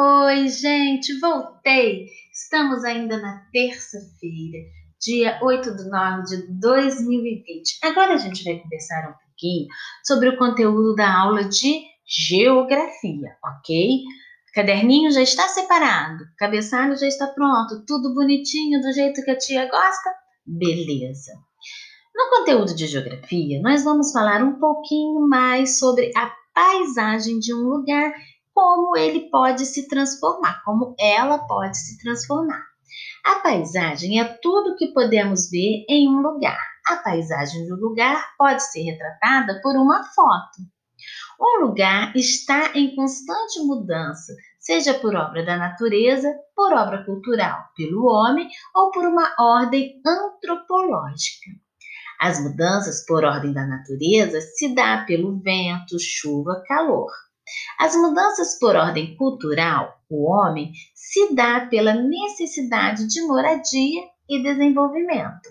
Oi, gente, voltei! Estamos ainda na terça-feira, dia 8 de nove de 2020. Agora a gente vai conversar um pouquinho sobre o conteúdo da aula de geografia, ok? Caderninho já está separado, cabeçalho já está pronto, tudo bonitinho do jeito que a tia gosta? Beleza! No conteúdo de geografia, nós vamos falar um pouquinho mais sobre a paisagem de um lugar, como ele pode se transformar, como ela pode se transformar. A paisagem é tudo que podemos ver em um lugar. A paisagem do lugar pode ser retratada por uma foto. Um lugar está em constante mudança, seja por obra da natureza, por obra cultural, pelo homem ou por uma ordem antropológica. As mudanças por ordem da natureza se dá pelo vento, chuva, calor. As mudanças por ordem cultural, o homem, se dá pela necessidade de moradia e desenvolvimento.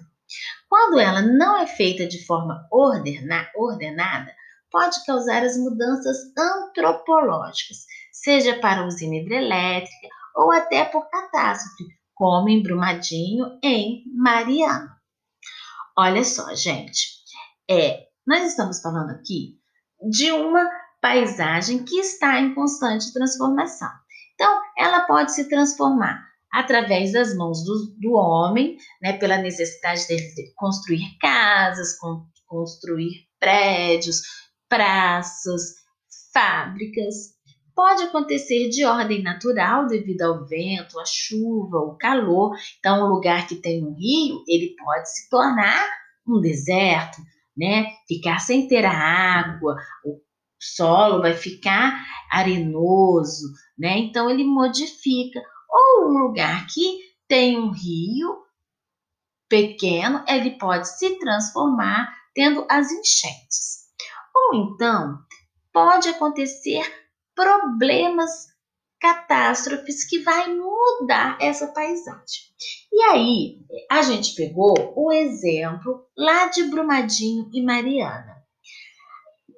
Quando ela não é feita de forma ordena, ordenada, pode causar as mudanças antropológicas, seja para usina hidrelétrica ou até por catástrofe, como em Brumadinho, em Mariana. Olha só, gente, é, nós estamos falando aqui de uma paisagem que está em constante transformação. Então, ela pode se transformar através das mãos do, do homem, né, pela necessidade de construir casas, construir prédios, praças, fábricas. Pode acontecer de ordem natural devido ao vento, à chuva, o calor. Então, um lugar que tem um rio, ele pode se tornar um deserto, né? Ficar sem ter a água, o solo vai ficar arenoso, né? Então ele modifica. Ou um lugar que tem um rio pequeno, ele pode se transformar tendo as enchentes. Ou então pode acontecer problemas catástrofes que vai mudar essa paisagem. E aí, a gente pegou o exemplo lá de Brumadinho e Mariana.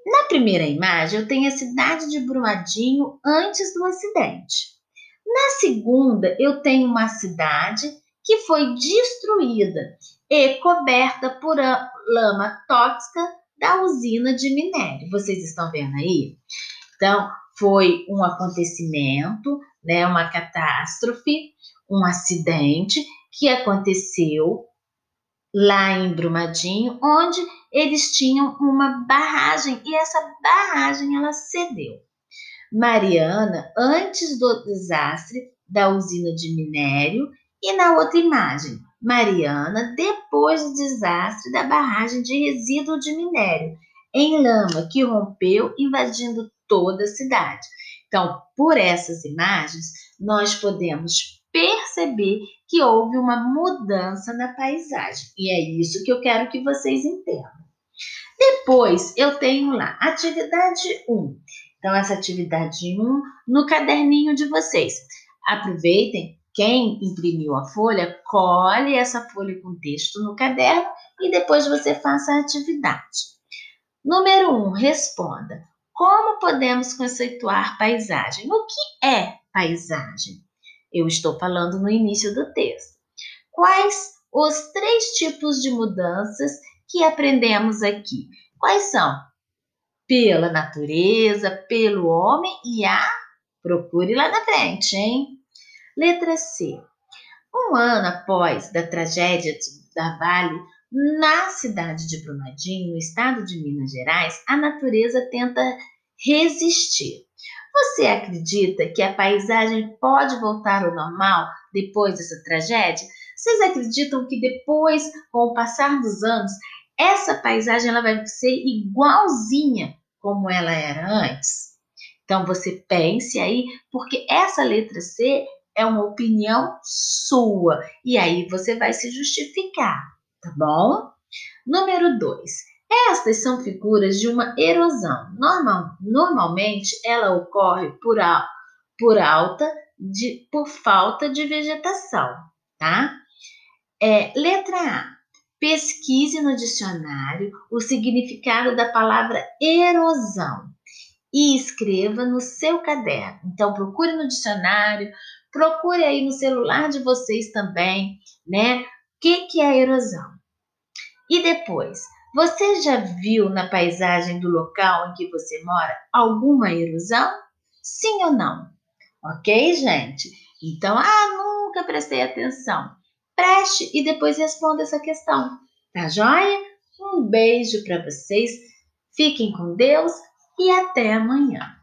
Na primeira imagem, eu tenho a cidade de Brumadinho antes do acidente. Na segunda, eu tenho uma cidade que foi destruída e coberta por lama tóxica da usina de minério. Vocês estão vendo aí? Então, foi um acontecimento, né, uma catástrofe, um acidente que aconteceu lá em Brumadinho, onde eles tinham uma barragem e essa barragem ela cedeu. Mariana, antes do desastre da usina de minério, e na outra imagem, Mariana, depois do desastre da barragem de resíduo de minério, em lama que rompeu, invadindo toda a cidade. Então, por essas imagens, nós podemos perceber que houve uma mudança na paisagem. E é isso que eu quero que vocês entendam. Depois, eu tenho lá atividade 1. Então, essa atividade 1 no caderninho de vocês. Aproveitem, quem imprimiu a folha, colhe essa folha com texto no caderno e depois você faça a atividade. Número 1, responda. Como podemos conceituar paisagem? O que é paisagem? Eu estou falando no início do texto. Quais os três tipos de mudanças que aprendemos aqui? Quais são? Pela natureza, pelo homem e a. Procure lá na frente, hein? Letra C. Um ano após da tragédia da Vale, na cidade de Brumadinho, no estado de Minas Gerais, a natureza tenta resistir. Você acredita que a paisagem pode voltar ao normal depois dessa tragédia? Vocês acreditam que depois, com o passar dos anos, essa paisagem ela vai ser igualzinha como ela era antes? Então você pense aí, porque essa letra C é uma opinião sua e aí você vai se justificar tá bom? Número 2. Estas são figuras de uma erosão. Normal, normalmente ela ocorre por, por alta de, por falta de vegetação, tá? É, letra A. Pesquise no dicionário o significado da palavra erosão. e escreva no seu caderno. Então, procure no dicionário, procure aí no celular de vocês também, né? O que, que é erosão? E depois, você já viu na paisagem do local em que você mora alguma erosão? Sim ou não? Ok, gente? Então, ah, nunca prestei atenção. Preste e depois responda essa questão. Tá joia? Um beijo para vocês. Fiquem com Deus e até amanhã.